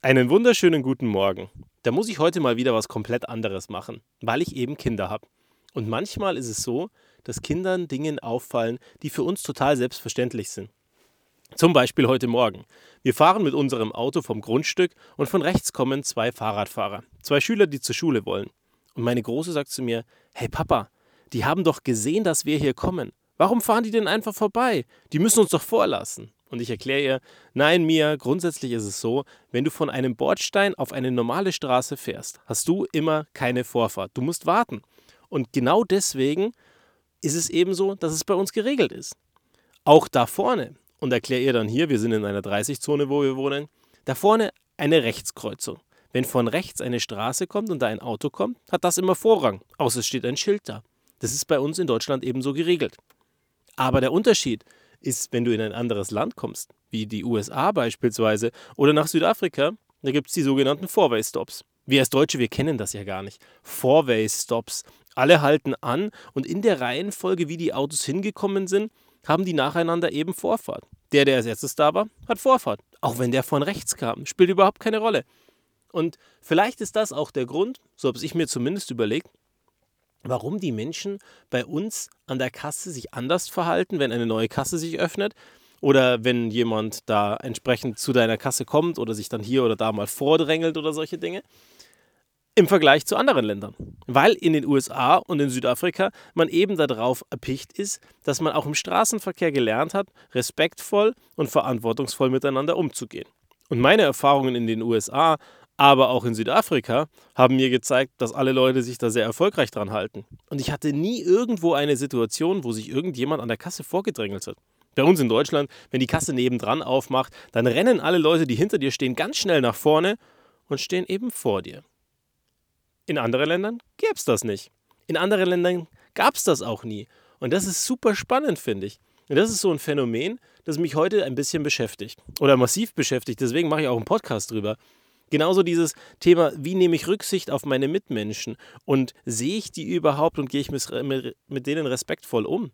Einen wunderschönen guten Morgen. Da muss ich heute mal wieder was komplett anderes machen, weil ich eben Kinder habe. Und manchmal ist es so, dass Kindern Dinge auffallen, die für uns total selbstverständlich sind. Zum Beispiel heute Morgen. Wir fahren mit unserem Auto vom Grundstück und von rechts kommen zwei Fahrradfahrer, zwei Schüler, die zur Schule wollen. Und meine Große sagt zu mir, hey Papa, die haben doch gesehen, dass wir hier kommen. Warum fahren die denn einfach vorbei? Die müssen uns doch vorlassen. Und ich erkläre ihr, nein, Mia, grundsätzlich ist es so, wenn du von einem Bordstein auf eine normale Straße fährst, hast du immer keine Vorfahrt. Du musst warten. Und genau deswegen ist es eben so, dass es bei uns geregelt ist. Auch da vorne, und erkläre ihr dann hier, wir sind in einer 30-Zone, wo wir wohnen, da vorne eine Rechtskreuzung. Wenn von rechts eine Straße kommt und da ein Auto kommt, hat das immer Vorrang, außer es steht ein Schild da. Das ist bei uns in Deutschland ebenso geregelt. Aber der Unterschied ist, wenn du in ein anderes Land kommst, wie die USA beispielsweise oder nach Südafrika, da gibt es die sogenannten Four-Way-Stops. Wir als Deutsche, wir kennen das ja gar nicht. Four-Way-Stops. Alle halten an und in der Reihenfolge, wie die Autos hingekommen sind, haben die nacheinander eben Vorfahrt. Der, der als erstes da war, hat Vorfahrt. Auch wenn der von rechts kam, spielt überhaupt keine Rolle. Und vielleicht ist das auch der Grund, so habe ich mir zumindest überlegt, warum die Menschen bei uns an der Kasse sich anders verhalten, wenn eine neue Kasse sich öffnet oder wenn jemand da entsprechend zu deiner Kasse kommt oder sich dann hier oder da mal vordrängelt oder solche Dinge im Vergleich zu anderen Ländern. Weil in den USA und in Südafrika man eben darauf erpicht ist, dass man auch im Straßenverkehr gelernt hat, respektvoll und verantwortungsvoll miteinander umzugehen. Und meine Erfahrungen in den USA aber auch in Südafrika haben mir gezeigt, dass alle Leute sich da sehr erfolgreich dran halten. Und ich hatte nie irgendwo eine Situation, wo sich irgendjemand an der Kasse vorgedrängelt hat. Bei uns in Deutschland, wenn die Kasse nebendran aufmacht, dann rennen alle Leute, die hinter dir stehen, ganz schnell nach vorne und stehen eben vor dir. In anderen Ländern gäbe es das nicht. In anderen Ländern gab es das auch nie. Und das ist super spannend, finde ich. Und das ist so ein Phänomen, das mich heute ein bisschen beschäftigt. Oder massiv beschäftigt. Deswegen mache ich auch einen Podcast drüber. Genauso dieses Thema, wie nehme ich Rücksicht auf meine Mitmenschen und sehe ich die überhaupt und gehe ich mit, denen respektvoll um?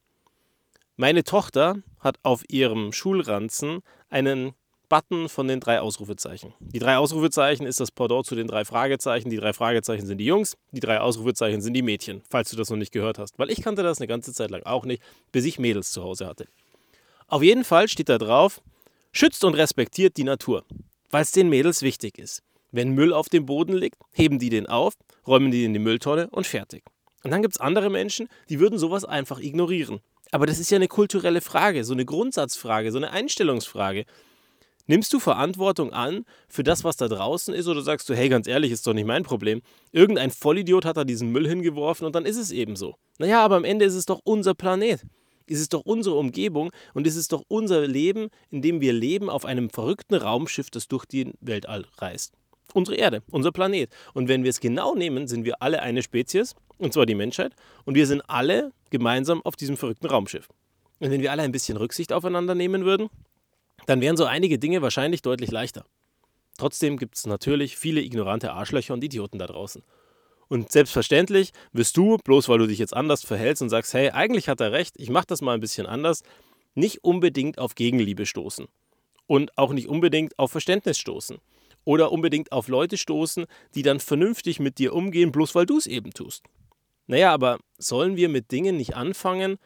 Meine Tochter hat auf ihrem Schulranzen einen Button von den drei Ausrufezeichen. Die drei Ausrufezeichen ist das Pendant zu den drei Fragezeichen. Die drei Fragezeichen sind die Jungs, die drei Ausrufezeichen sind die Mädchen, falls du das noch nicht gehört hast. Weil ich kannte das eine ganze Zeit lang auch nicht, bis ich Mädels zu Hause hatte. Auf jeden Fall steht da drauf, schützt und respektiert die Natur weil es den Mädels wichtig ist. Wenn Müll auf dem Boden liegt, heben die den auf, räumen die in die Mülltonne und fertig. Und dann gibt es andere Menschen, die würden sowas einfach ignorieren. Aber das ist ja eine kulturelle Frage, so eine Grundsatzfrage, so eine Einstellungsfrage. Nimmst du Verantwortung an für das, was da draußen ist, oder sagst du, hey, ganz ehrlich, ist doch nicht mein Problem. Irgendein Vollidiot hat da diesen Müll hingeworfen und dann ist es eben so. Naja, aber am Ende ist es doch unser Planet ist es doch unsere Umgebung und es ist doch unser Leben, in dem wir leben auf einem verrückten Raumschiff, das durch den Weltall reist. Unsere Erde, unser Planet. Und wenn wir es genau nehmen, sind wir alle eine Spezies, und zwar die Menschheit, und wir sind alle gemeinsam auf diesem verrückten Raumschiff. Und wenn wir alle ein bisschen Rücksicht aufeinander nehmen würden, dann wären so einige Dinge wahrscheinlich deutlich leichter. Trotzdem gibt es natürlich viele ignorante Arschlöcher und Idioten da draußen. Und selbstverständlich wirst du, bloß weil du dich jetzt anders verhältst und sagst, hey, eigentlich hat er recht, ich mache das mal ein bisschen anders, nicht unbedingt auf Gegenliebe stoßen. Und auch nicht unbedingt auf Verständnis stoßen. Oder unbedingt auf Leute stoßen, die dann vernünftig mit dir umgehen, bloß weil du es eben tust. Naja, aber sollen wir mit Dingen nicht anfangen,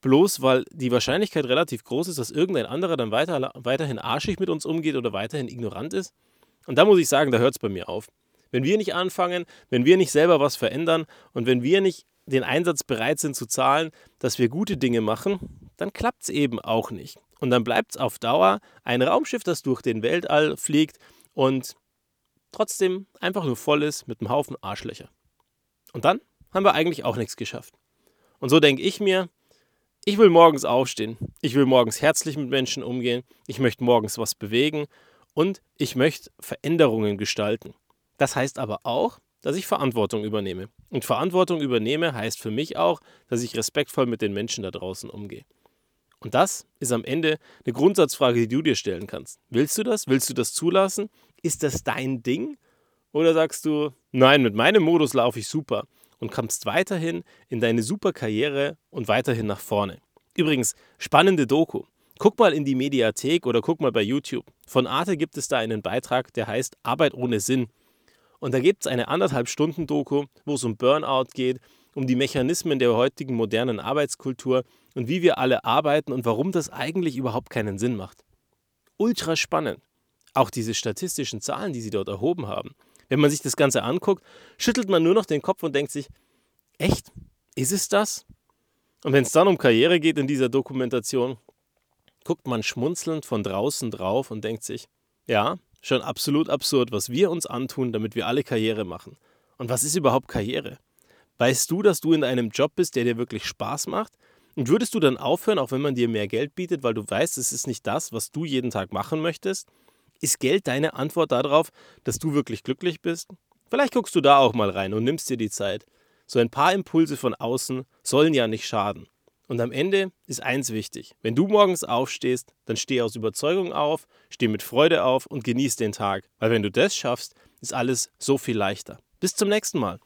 bloß weil die Wahrscheinlichkeit relativ groß ist, dass irgendein anderer dann weiter, weiterhin arschig mit uns umgeht oder weiterhin ignorant ist? Und da muss ich sagen, da hört es bei mir auf. Wenn wir nicht anfangen, wenn wir nicht selber was verändern und wenn wir nicht den Einsatz bereit sind zu zahlen, dass wir gute Dinge machen, dann klappt es eben auch nicht. Und dann bleibt es auf Dauer ein Raumschiff, das durch den Weltall fliegt und trotzdem einfach nur voll ist mit einem Haufen Arschlöcher. Und dann haben wir eigentlich auch nichts geschafft. Und so denke ich mir, ich will morgens aufstehen, ich will morgens herzlich mit Menschen umgehen, ich möchte morgens was bewegen und ich möchte Veränderungen gestalten. Das heißt aber auch, dass ich Verantwortung übernehme. Und Verantwortung übernehme heißt für mich auch, dass ich respektvoll mit den Menschen da draußen umgehe. Und das ist am Ende eine Grundsatzfrage, die du dir stellen kannst. Willst du das? Willst du das zulassen? Ist das dein Ding? Oder sagst du, nein, mit meinem Modus laufe ich super und kommst weiterhin in deine super Karriere und weiterhin nach vorne? Übrigens, spannende Doku. Guck mal in die Mediathek oder guck mal bei YouTube. Von Arte gibt es da einen Beitrag, der heißt Arbeit ohne Sinn. Und da gibt es eine anderthalb Stunden Doku, wo es um Burnout geht, um die Mechanismen der heutigen modernen Arbeitskultur und wie wir alle arbeiten und warum das eigentlich überhaupt keinen Sinn macht. Ultra spannend. Auch diese statistischen Zahlen, die sie dort erhoben haben. Wenn man sich das Ganze anguckt, schüttelt man nur noch den Kopf und denkt sich, echt? Ist es das? Und wenn es dann um Karriere geht in dieser Dokumentation, guckt man schmunzelnd von draußen drauf und denkt sich, ja, schon absolut absurd, was wir uns antun, damit wir alle Karriere machen. Und was ist überhaupt Karriere? Weißt du, dass du in einem Job bist, der dir wirklich Spaß macht? Und würdest du dann aufhören, auch wenn man dir mehr Geld bietet, weil du weißt, es ist nicht das, was du jeden Tag machen möchtest? Ist Geld deine Antwort darauf, dass du wirklich glücklich bist? Vielleicht guckst du da auch mal rein und nimmst dir die Zeit. So ein paar Impulse von außen sollen ja nicht schaden. Und am Ende ist eins wichtig. Wenn du morgens aufstehst, dann steh aus Überzeugung auf, steh mit Freude auf und genieß den Tag. Weil wenn du das schaffst, ist alles so viel leichter. Bis zum nächsten Mal.